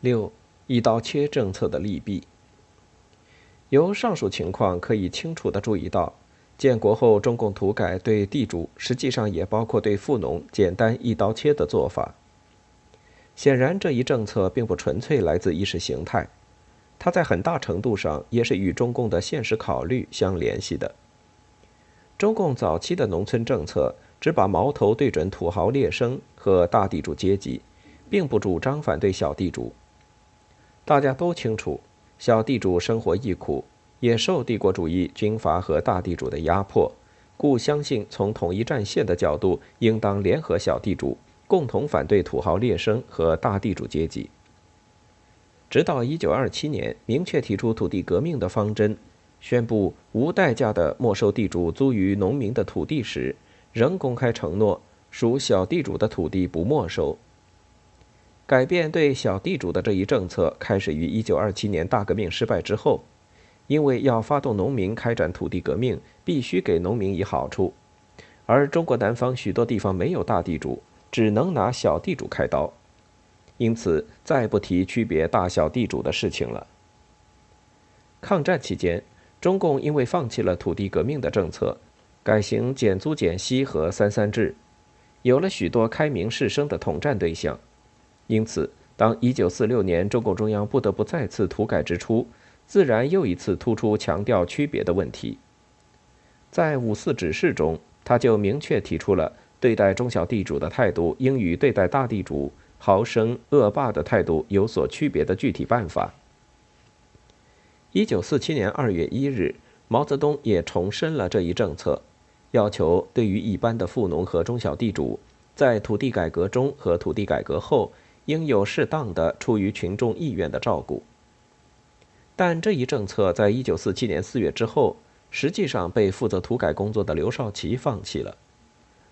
六一刀切政策的利弊。由上述情况可以清楚地注意到，建国后中共土改对地主，实际上也包括对富农简单一刀切的做法。显然，这一政策并不纯粹来自意识形态，它在很大程度上也是与中共的现实考虑相联系的。中共早期的农村政策只把矛头对准土豪劣绅和大地主阶级，并不主张反对小地主。大家都清楚，小地主生活亦苦，也受帝国主义军阀和大地主的压迫，故相信从统一战线的角度，应当联合小地主，共同反对土豪劣绅和大地主阶级。直到1927年，明确提出土地革命的方针。宣布无代价的没收地主租于农民的土地时，仍公开承诺属小地主的土地不没收。改变对小地主的这一政策开始于1927年大革命失败之后，因为要发动农民开展土地革命，必须给农民以好处，而中国南方许多地方没有大地主，只能拿小地主开刀，因此再不提区别大小地主的事情了。抗战期间。中共因为放弃了土地革命的政策，改行减租减息和三三制，有了许多开明士绅的统战对象。因此，当1946年中共中央不得不再次土改之初，自然又一次突出强调区别的问题。在五四指示中，他就明确提出了对待中小地主的态度应与对待大地主豪绅恶霸的态度有所区别的具体办法。一九四七年二月一日，毛泽东也重申了这一政策，要求对于一般的富农和中小地主，在土地改革中和土地改革后，应有适当的出于群众意愿的照顾。但这一政策在一九四七年四月之后，实际上被负责土改工作的刘少奇放弃了。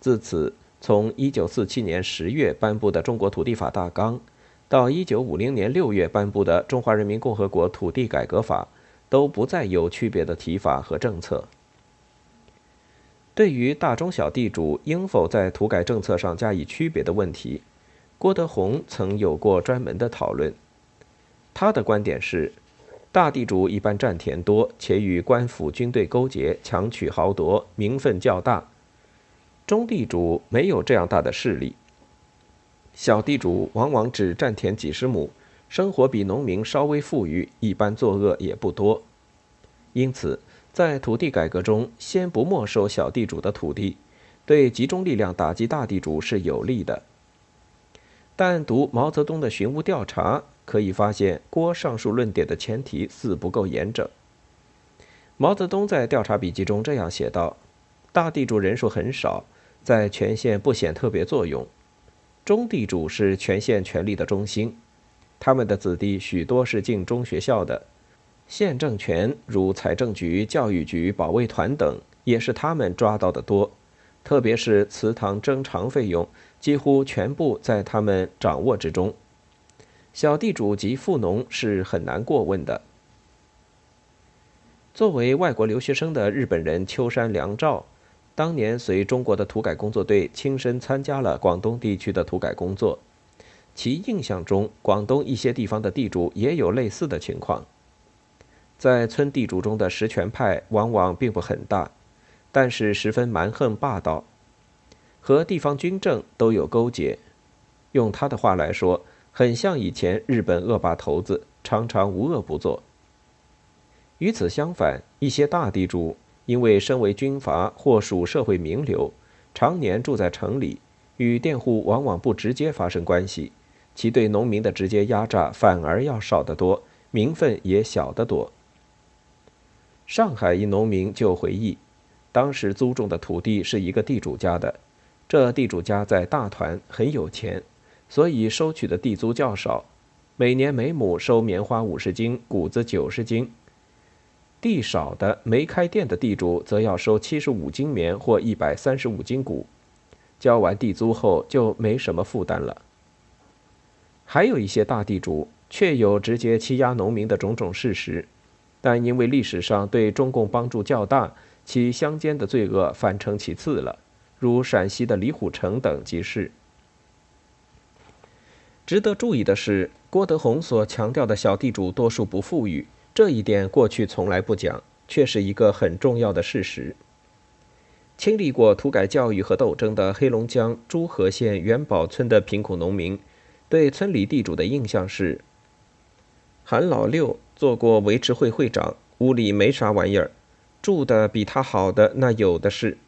自此，从一九四七年十月颁布的《中国土地法大纲》。到一九五零年六月颁布的《中华人民共和国土地改革法》，都不再有区别的提法和政策。对于大中小地主应否在土改政策上加以区别的问题，郭德宏曾有过专门的讨论。他的观点是：大地主一般占田多，且与官府军队勾结，强取豪夺，名分较大；中地主没有这样大的势力。小地主往往只占田几十亩，生活比农民稍微富裕，一般作恶也不多。因此，在土地改革中，先不没收小地主的土地，对集中力量打击大地主是有利的。但读毛泽东的寻乌调查，可以发现郭上述论点的前提似不够严整。毛泽东在调查笔记中这样写道：“大地主人数很少，在全县不显特别作用。”中地主是全县权力的中心，他们的子弟许多是进中学校的，县政权如财政局、教育局、保卫团等，也是他们抓到的多。特别是祠堂征偿费用，几乎全部在他们掌握之中。小地主及富农是很难过问的。作为外国留学生的日本人秋山良照。当年随中国的土改工作队亲身参加了广东地区的土改工作，其印象中，广东一些地方的地主也有类似的情况。在村地主中的实权派往往并不很大，但是十分蛮横霸道，和地方军政都有勾结。用他的话来说，很像以前日本恶霸头子，常常无恶不作。与此相反，一些大地主。因为身为军阀或属社会名流，常年住在城里，与佃户往往不直接发生关系，其对农民的直接压榨反而要少得多，名分也小得多。上海一农民就回忆，当时租种的土地是一个地主家的，这地主家在大团很有钱，所以收取的地租较少，每年每亩收棉花五十斤，谷子九十斤。地少的没开店的地主，则要收七十五斤棉或一百三十五斤谷，交完地租后就没什么负担了。还有一些大地主确有直接欺压农民的种种事实，但因为历史上对中共帮助较大，其乡间的罪恶反成其次了，如陕西的李虎城等即是。值得注意的是，郭德宏所强调的小地主多数不富裕这一点，过去从来不讲，却是一个很重要的事实。经历过土改教育和斗争的黑龙江诸河县元宝村的贫苦农民，对村里地主的印象是：韩老六做过维持会会长，屋里没啥玩意儿，住的比他好的那有的是。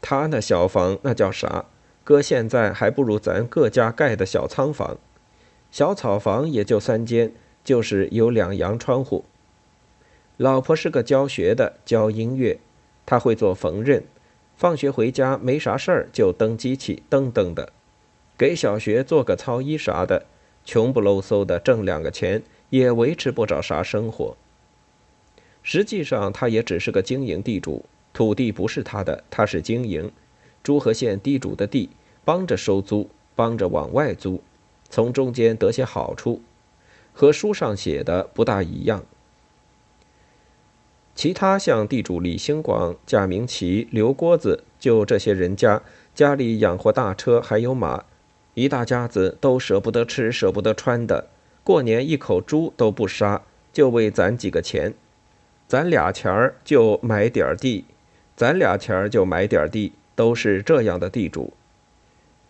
他那小房那叫啥？搁现在还不如咱各家盖的小仓房，小草房也就三间，就是有两洋窗户。老婆是个教学的，教音乐，他会做缝纫。放学回家没啥事儿，就蹬机器蹬蹬的，给小学做个操衣啥的，穷不搂嗖的挣两个钱，也维持不着啥生活。实际上，他也只是个经营地主，土地不是他的，他是经营。诸河县地主的地，帮着收租，帮着往外租，从中间得些好处，和书上写的不大一样。其他像地主李兴广、贾明奇、刘郭子，就这些人家家里养活大车，还有马，一大家子都舍不得吃、舍不得穿的，过年一口猪都不杀，就为攒几个钱，攒俩钱儿就买点地，攒俩钱儿就买点地，都是这样的地主。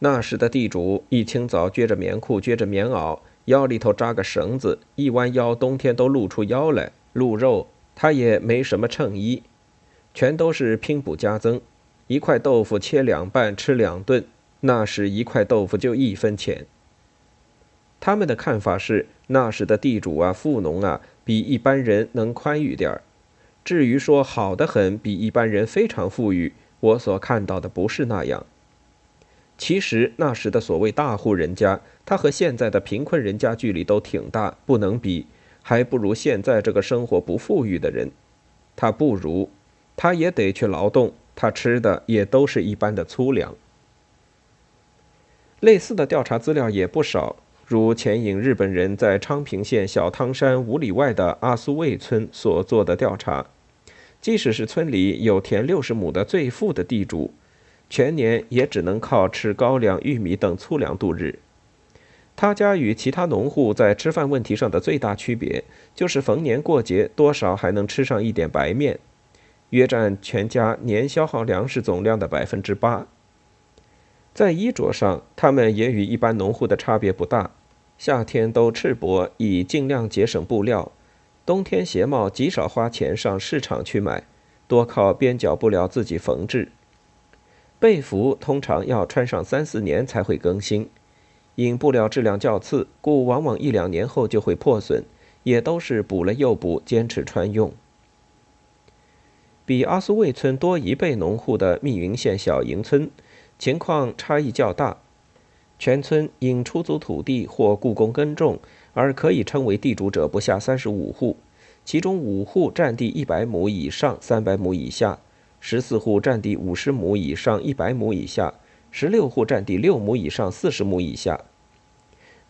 那时的地主一清早撅着棉裤、撅着棉袄，腰里头扎个绳子，一弯腰，冬天都露出腰来，露肉。他也没什么衬衣，全都是拼补加增。一块豆腐切两半吃两顿，那时一块豆腐就一分钱。他们的看法是，那时的地主啊、富农啊，比一般人能宽裕点儿。至于说好的很，比一般人非常富裕，我所看到的不是那样。其实那时的所谓大户人家，他和现在的贫困人家距离都挺大，不能比。还不如现在这个生活不富裕的人，他不如，他也得去劳动，他吃的也都是一般的粗粮。类似的调查资料也不少，如前引日本人在昌平县小汤山五里外的阿苏卫村所做的调查，即使是村里有田六十亩的最富的地主，全年也只能靠吃高粱、玉米等粗粮度日。他家与其他农户在吃饭问题上的最大区别，就是逢年过节多少还能吃上一点白面，约占全家年消耗粮食总量的百分之八。在衣着上，他们也与一般农户的差别不大，夏天都赤膊，以尽量节省布料；冬天鞋帽极少花钱上市场去买，多靠边角布料自己缝制。被服通常要穿上三四年才会更新。因布料质量较次，故往往一两年后就会破损，也都是补了又补，坚持穿用。比阿苏卫村多一倍农户的密云县小营村，情况差异较大。全村因出租土地或雇工耕种而可以称为地主者不下三十五户，其中五户占地一百亩以上三百亩以下，十四户占地五十亩以上一百亩以下。十六户占地六亩以上四十亩以下，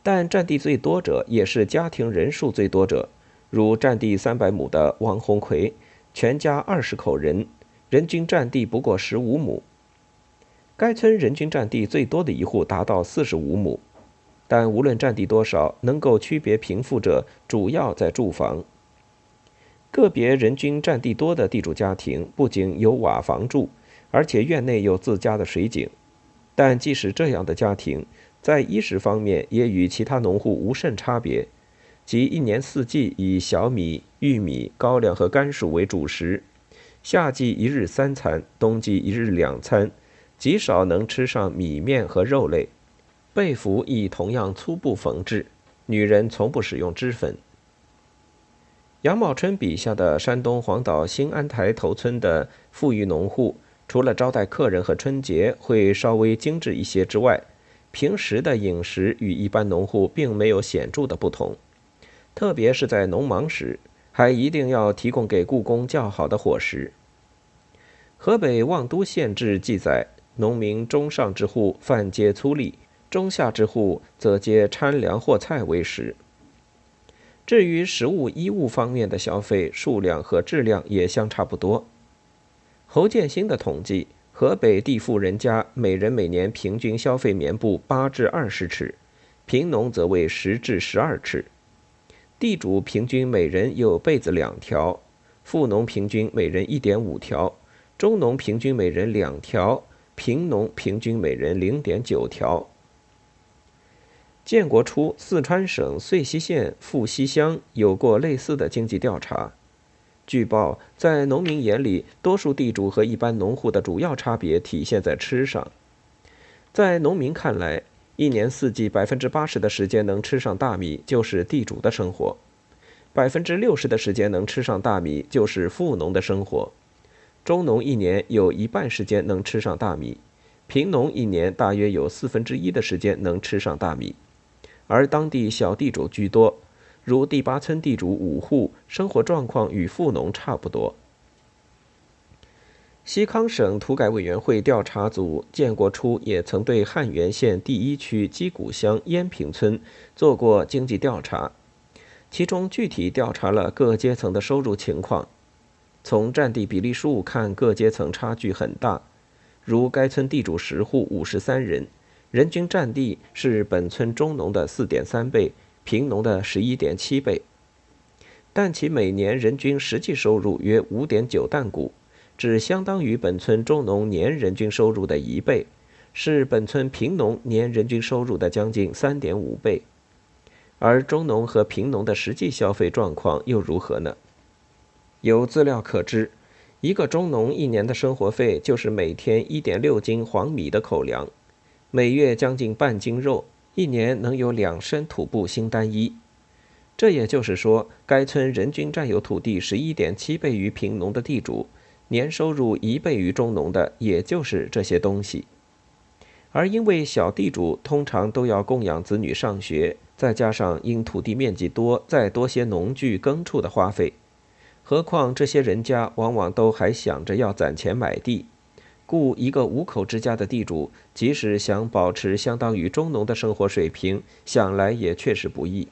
但占地最多者也是家庭人数最多者，如占地三百亩的王红奎，全家二十口人，人均占地不过十五亩。该村人均占地最多的一户达到四十五亩，但无论占地多少，能够区别贫富者主要在住房。个别人均占地多的地主家庭不仅有瓦房住，而且院内有自家的水井。但即使这样的家庭，在衣食方面也与其他农户无甚差别，即一年四季以小米、玉米、高粱和甘薯为主食，夏季一日三餐，冬季一日两餐，极少能吃上米面和肉类。被服亦同样粗布缝制，女人从不使用脂粉。杨茂春笔下的山东黄岛新安台头村的富裕农户。除了招待客人和春节会稍微精致一些之外，平时的饮食与一般农户并没有显著的不同。特别是在农忙时，还一定要提供给故宫较好的伙食。河北望都县志记载，农民中上之户饭皆粗粒，中下之户则皆掺粮或菜为食。至于食物衣物方面的消费数量和质量也相差不多。侯建新的统计，河北地富人家每人每年平均消费棉布八至二十尺，贫农则为十至十二尺。地主平均每人有被子两条，富农平均每人一点五条，中农平均每人两条，贫农平均每人零点九条。建国初，四川省遂溪县富溪乡有过类似的经济调查。据报，在农民眼里，多数地主和一般农户的主要差别体现在吃上。在农民看来，一年四季百分之八十的时间能吃上大米，就是地主的生活；百分之六十的时间能吃上大米，就是富农的生活。中农一年有一半时间能吃上大米，贫农一年大约有四分之一的时间能吃上大米。而当地小地主居多，如第八村地主五户，生活状况与富农差不多。西康省土改委员会调查组建国初也曾对汉源县第一区鸡谷乡烟平村做过经济调查，其中具体调查了各阶层的收入情况。从占地比例数看，各阶层差距很大，如该村地主十户五十三人。人均占地是本村中农的四点三倍，贫农的十一点七倍，但其每年人均实际收入约五点九担谷，只相当于本村中农年人均收入的一倍，是本村贫农年人均收入的将近三点五倍。而中农和贫农的实际消费状况又如何呢？有资料可知，一个中农一年的生活费就是每天一点六斤黄米的口粮。每月将近半斤肉，一年能有两身土布新单衣。这也就是说，该村人均占有土地十一点七倍于贫农的地主，年收入一倍于中农的，也就是这些东西。而因为小地主通常都要供养子女上学，再加上因土地面积多，再多些农具耕畜的花费，何况这些人家往往都还想着要攒钱买地。故一个五口之家的地主，即使想保持相当于中农的生活水平，想来也确实不易。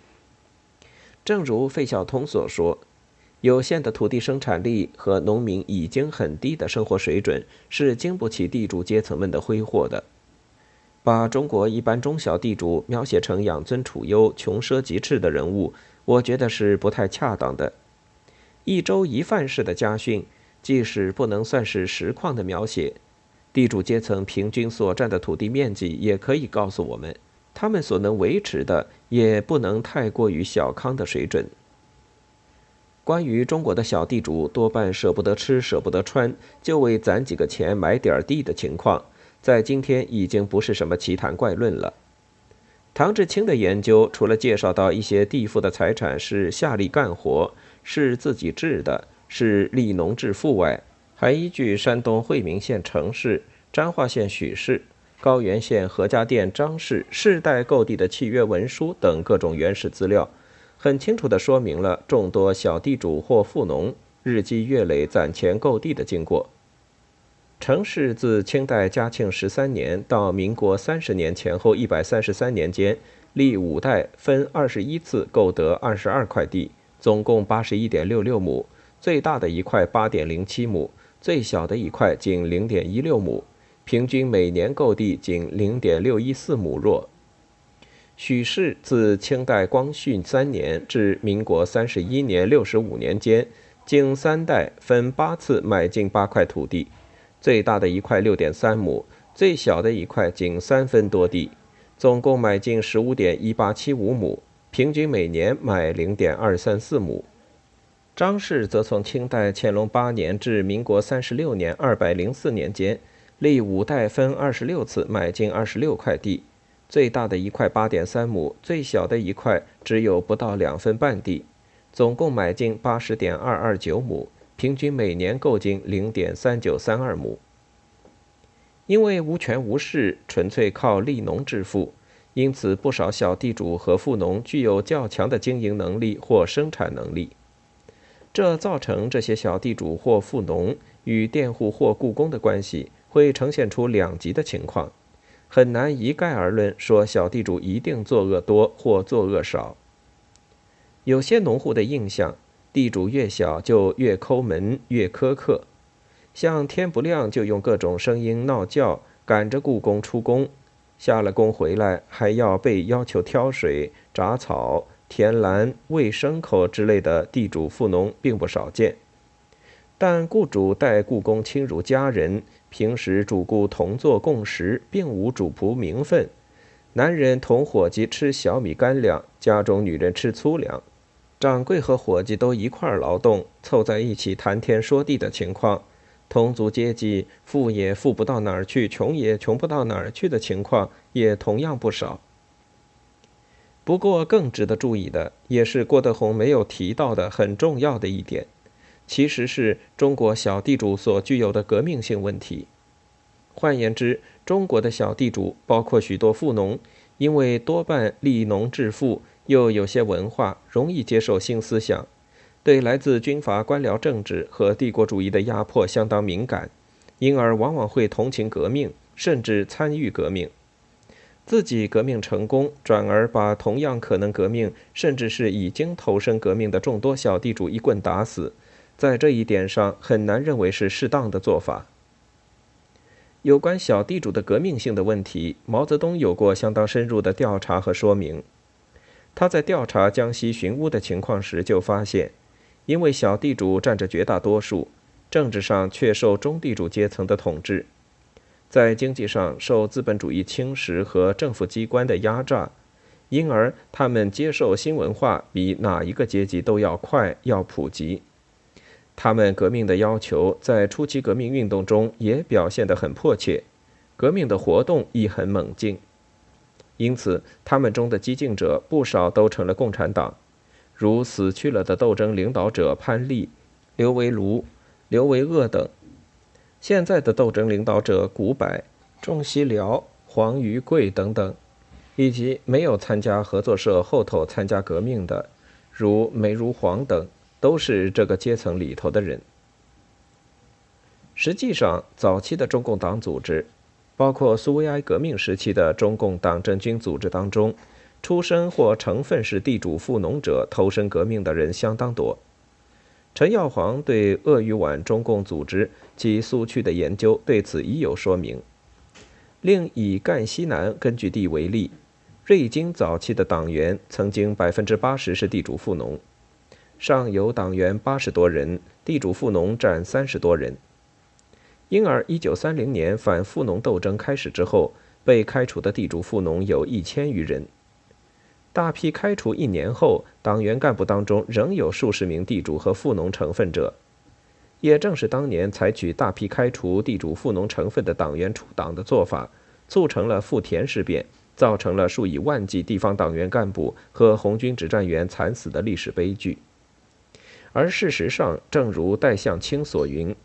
正如费孝通所说，有限的土地生产力和农民已经很低的生活水准，是经不起地主阶层们的挥霍的。把中国一般中小地主描写成养尊处优、穷奢极侈的人物，我觉得是不太恰当的。一粥一饭式的家训，即使不能算是实况的描写。地主阶层平均所占的土地面积也可以告诉我们，他们所能维持的也不能太过于小康的水准。关于中国的小地主多半舍不得吃、舍不得穿，就为攒几个钱买点地的情况，在今天已经不是什么奇谈怪论了。唐志清的研究除了介绍到一些地富的财产是下力干活，是自己治的，是利农致富外，还依据山东惠民县程氏、彰化县许氏、高原县何家店张氏世代购地的契约文书等各种原始资料，很清楚地说明了众多小地主或富农日积月累攒钱购地的经过。程氏自清代嘉庆十三年到民国三十年前后一百三十三年间，历五代分二十一次购得二十二块地，总共八十一点六六亩，最大的一块八点零七亩。最小的一块仅零点一六亩，平均每年购地仅零点六一四亩若。许氏自清代光绪三年至民国三十一年六十五年间，经三代分八次买进八块土地，最大的一块六点三亩，最小的一块仅三分多地，总共买进十五点一八七五亩，平均每年买零点二三四亩。张氏则从清代乾隆八年至民国三十六年二百零四年间，历五代分二十六次买进二十六块地，最大的一块八点三亩，最小的一块只有不到两分半地，总共买进八十点二二九亩，平均每年购进零点三九三二亩。因为无权无势，纯粹靠利农致富，因此不少小地主和富农具有较强的经营能力或生产能力。这造成这些小地主或富农与佃户或雇工的关系会呈现出两极的情况，很难一概而论说小地主一定作恶多或作恶少。有些农户的印象，地主越小就越抠门、越苛刻，像天不亮就用各种声音闹叫赶着雇工出工，下了工回来还要被要求挑水、铡草、田栏、喂牲口之类的地主富农并不少见。但雇主待雇工亲如家人，平时主顾同坐共食，并无主仆名分。男人同伙计吃小米干粮，家中女人吃粗粮。掌柜和伙计都一块儿劳动，凑在一起谈天说地的情况，同族阶级富也富不到哪儿去，穷也穷不到哪儿去的情况也同样不少。不过，更值得注意的，也是郭德宏没有提到的很重要的一点。其实是中国小地主所具有的革命性问题。换言之，中国的小地主，包括许多富农，因为多半利农致富，又有些文化，容易接受新思想，对来自军阀官僚政治和帝国主义的压迫相当敏感，因而往往会同情革命，甚至参与革命。自己革命成功，转而把同样可能革命，甚至是已经投身革命的众多小地主一棍打死。在这一点上，很难认为是适当的做法。有关小地主的革命性的问题，毛泽东有过相当深入的调查和说明。他在调查江西寻乌的情况时就发现，因为小地主占着绝大多数，政治上却受中地主阶层的统治，在经济上受资本主义侵蚀和政府机关的压榨，因而他们接受新文化比哪一个阶级都要快，要普及。他们革命的要求在初期革命运动中也表现得很迫切，革命的活动亦很猛进，因此他们中的激进者不少都成了共产党，如死去了的斗争领导者潘力、刘维庐、刘维鄂等，现在的斗争领导者古柏、仲西辽、黄于贵等等，以及没有参加合作社后头参加革命的，如梅如黄等。都是这个阶层里头的人。实际上，早期的中共党组织，包括苏维埃革命时期的中共党政军组织当中，出身或成分是地主富农者投身革命的人相当多。陈耀煌对鄂豫皖中共组织及苏区的研究对此已有说明。另以赣西南根据地为例，瑞金早期的党员曾经百分之八十是地主富农。上游党员八十多人，地主富农占三十多人。因而，一九三零年反富农斗争开始之后，被开除的地主富农有一千余人。大批开除一年后，党员干部当中仍有数十名地主和富农成分者。也正是当年采取大批开除地主富农成分的党员出党的做法，促成了富田事变，造成了数以万计地方党员干部和红军指战员惨死的历史悲剧。而事实上，正如戴相清所云，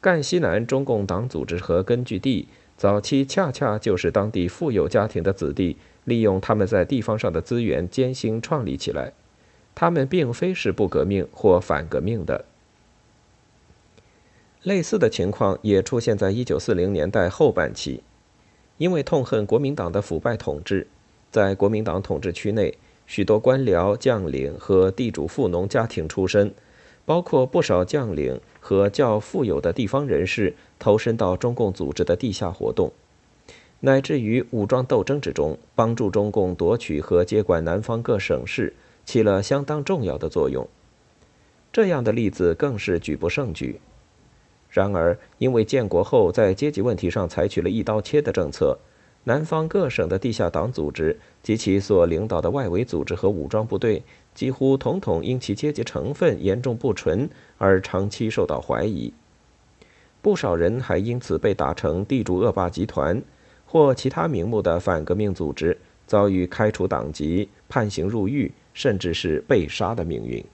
赣西南中共党组织和根据地早期恰恰就是当地富有家庭的子弟利用他们在地方上的资源艰辛创立起来，他们并非是不革命或反革命的。类似的情况也出现在一九四零年代后半期，因为痛恨国民党的腐败统治，在国民党统治区内，许多官僚将领和地主富农家庭出身。包括不少将领和较富有的地方人士投身到中共组织的地下活动，乃至于武装斗争之中，帮助中共夺取和接管南方各省市，起了相当重要的作用。这样的例子更是举不胜举。然而，因为建国后在阶级问题上采取了一刀切的政策。南方各省的地下党组织及其所领导的外围组织和武装部队，几乎统统因其阶级成分严重不纯而长期受到怀疑。不少人还因此被打成地主恶霸集团或其他名目的反革命组织，遭遇开除党籍、判刑入狱，甚至是被杀的命运。